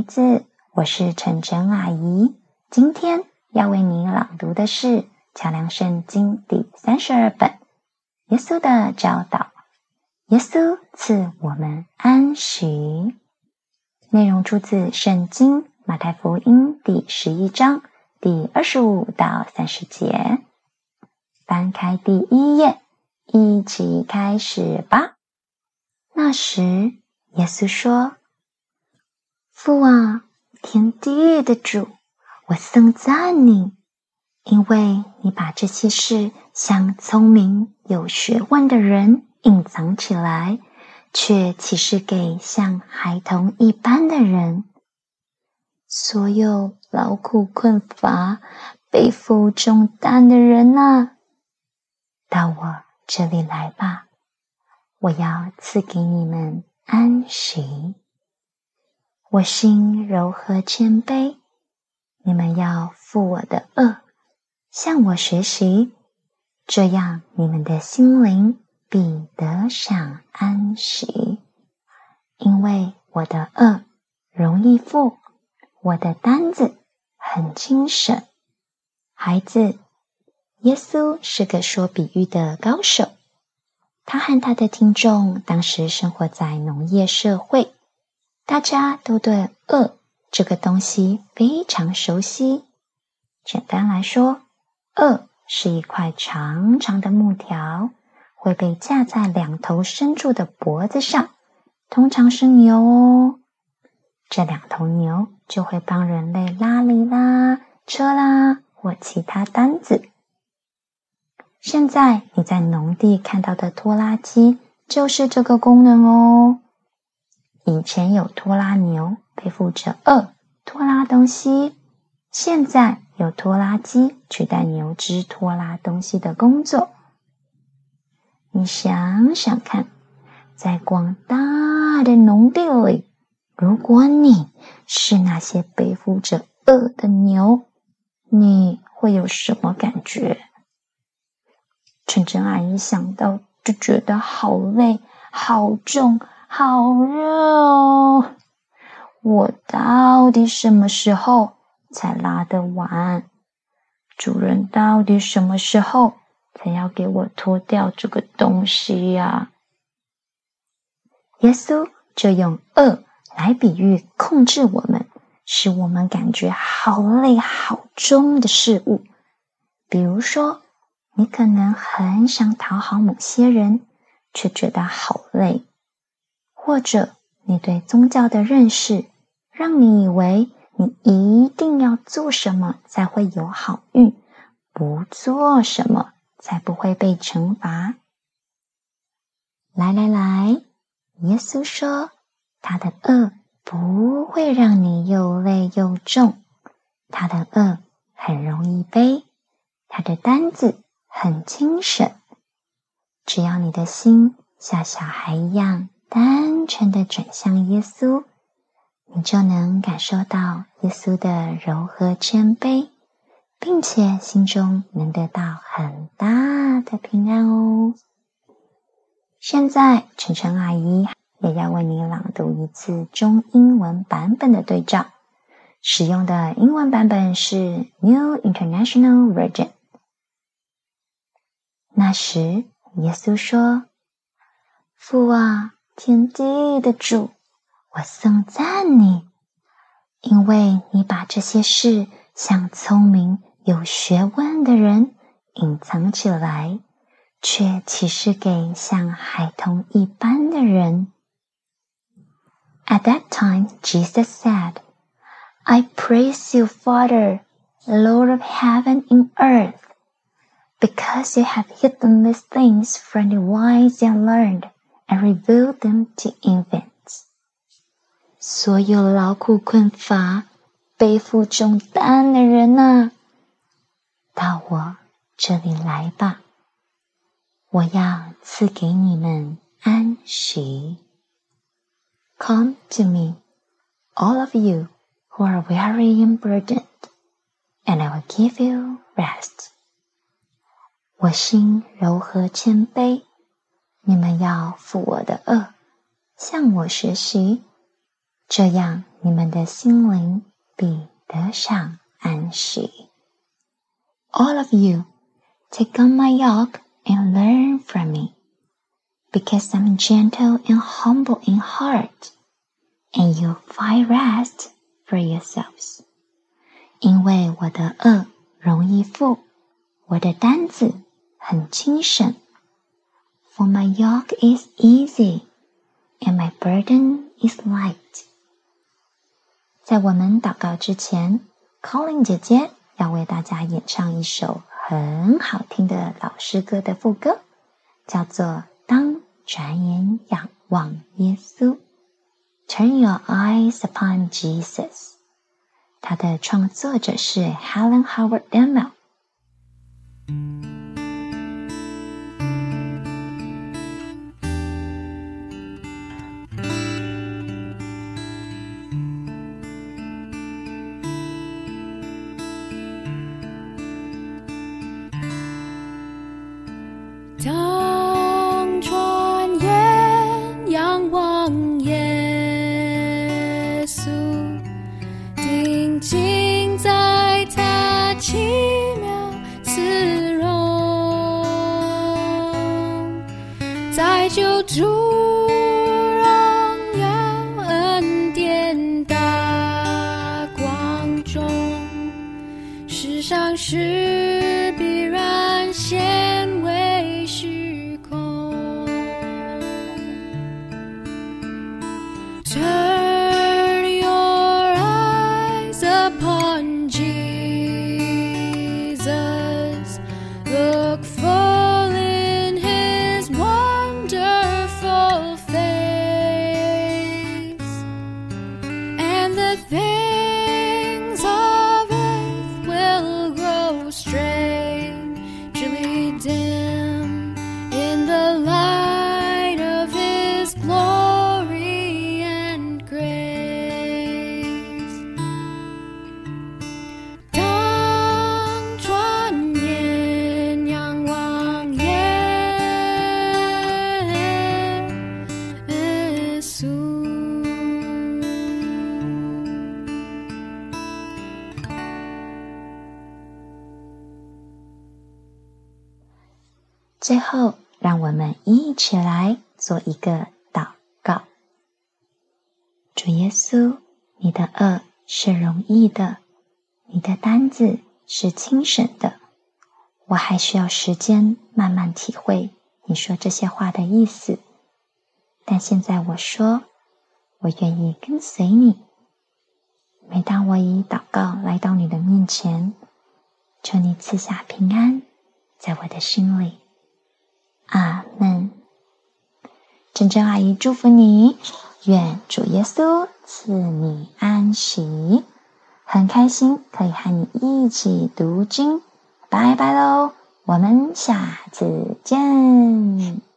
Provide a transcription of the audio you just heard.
孩子，我是晨晨阿姨。今天要为你朗读的是《桥梁圣经》第三十二本。耶稣的教导，耶稣赐我们安息。内容出自《圣经》马太福音第十一章第二十五到三十节。翻开第一页，一起开始吧。那时，耶稣说：“父啊，天地的主，我颂赞你，因为你把这些事向聪明有学问的人隐藏起来，却启示给像孩童一般的人。所有劳苦困乏、背负重担的人啊，到我这里来吧。”我要赐给你们安息。我心柔和谦卑，你们要负我的恶，向我学习，这样你们的心灵必得享安息。因为我的恶容易负，我的担子很轻省。孩子，耶稣是个说比喻的高手。他和他的听众当时生活在农业社会，大家都对恶这个东西非常熟悉。简单来说，恶是一块长长的木条，会被架在两头牲畜的脖子上，通常是牛哦。这两头牛就会帮人类拉犁啦、车啦或其他担子。现在你在农地看到的拖拉机就是这个功能哦。以前有拖拉牛背负着二拖拉东西，现在有拖拉机取代牛只拖拉东西的工作。你想想看，在广大的农地里，如果你是那些背负着二的牛，你会有什么感觉？纯真阿姨想到就觉得好累、好重、好热哦！我到底什么时候才拉得完？主人到底什么时候才要给我脱掉这个东西呀？耶稣就用恶来比喻控制我们，使我们感觉好累、好重的事物，比如说。你可能很想讨好某些人，却觉得好累；或者你对宗教的认识，让你以为你一定要做什么才会有好运，不做什么才不会被惩罚。来来来，耶稣说，他的恶不会让你又累又重，他的恶很容易背，他的担子。很轻省，只要你的心像小孩一样单纯的转向耶稣，你就能感受到耶稣的柔和谦卑，并且心中能得到很大的平安哦。现在，晨晨阿姨也要为你朗读一次中英文版本的对照，使用的英文版本是 New International Version。那时，耶稣说：“父啊，天地的主，我颂赞你，因为你把这些事向聪明有学问的人隐藏起来，却启示给像孩童一般的人。” At that time, Jesus said, "I praise you, Father, Lord of heaven and earth." because you have hidden these things from the wise and learned and revealed them to infants. 所有劳苦困乏、背负重担的人呐，到我这里来吧！我要赐给你们安息。Come to me, all of you who are weary and burdened, and I will give you rest. 我心柔和谦卑， 你们要负我的恶，向我学习， 这样你们的心灵必得享安息。All of you, take on my yoke and learn from me, because I'm gentle and humble in heart, and you'll find rest for yourselves. 因为我的恶容易负，我的担子很轻省。 For my yoke is easy, and my burden is light. 在我们祷告之前，Colin 姐姐要为大家演唱一首很好听的老诗歌的副歌，叫做《当转眼仰望耶稣》。Turn your eyes upon Jesus。它的创作者是 Helen Howard 当转眼仰望耶稣，定睛在他奇妙慈容，在救主荣耀恩典大光中，世上是必然显。最后，让我们一起来做一个祷告。主耶稣，你的恶是容易的，你的担子是轻省的。我还需要时间慢慢体会你说这些话的意思。但现在我说，我愿意跟随你。每当我以祷告来到你的面前，求你赐下平安，在我的心里。”阿门。真真阿姨祝福你，愿主耶稣赐你安息。很开心可以和你一起读经，拜拜喽，我们下次见。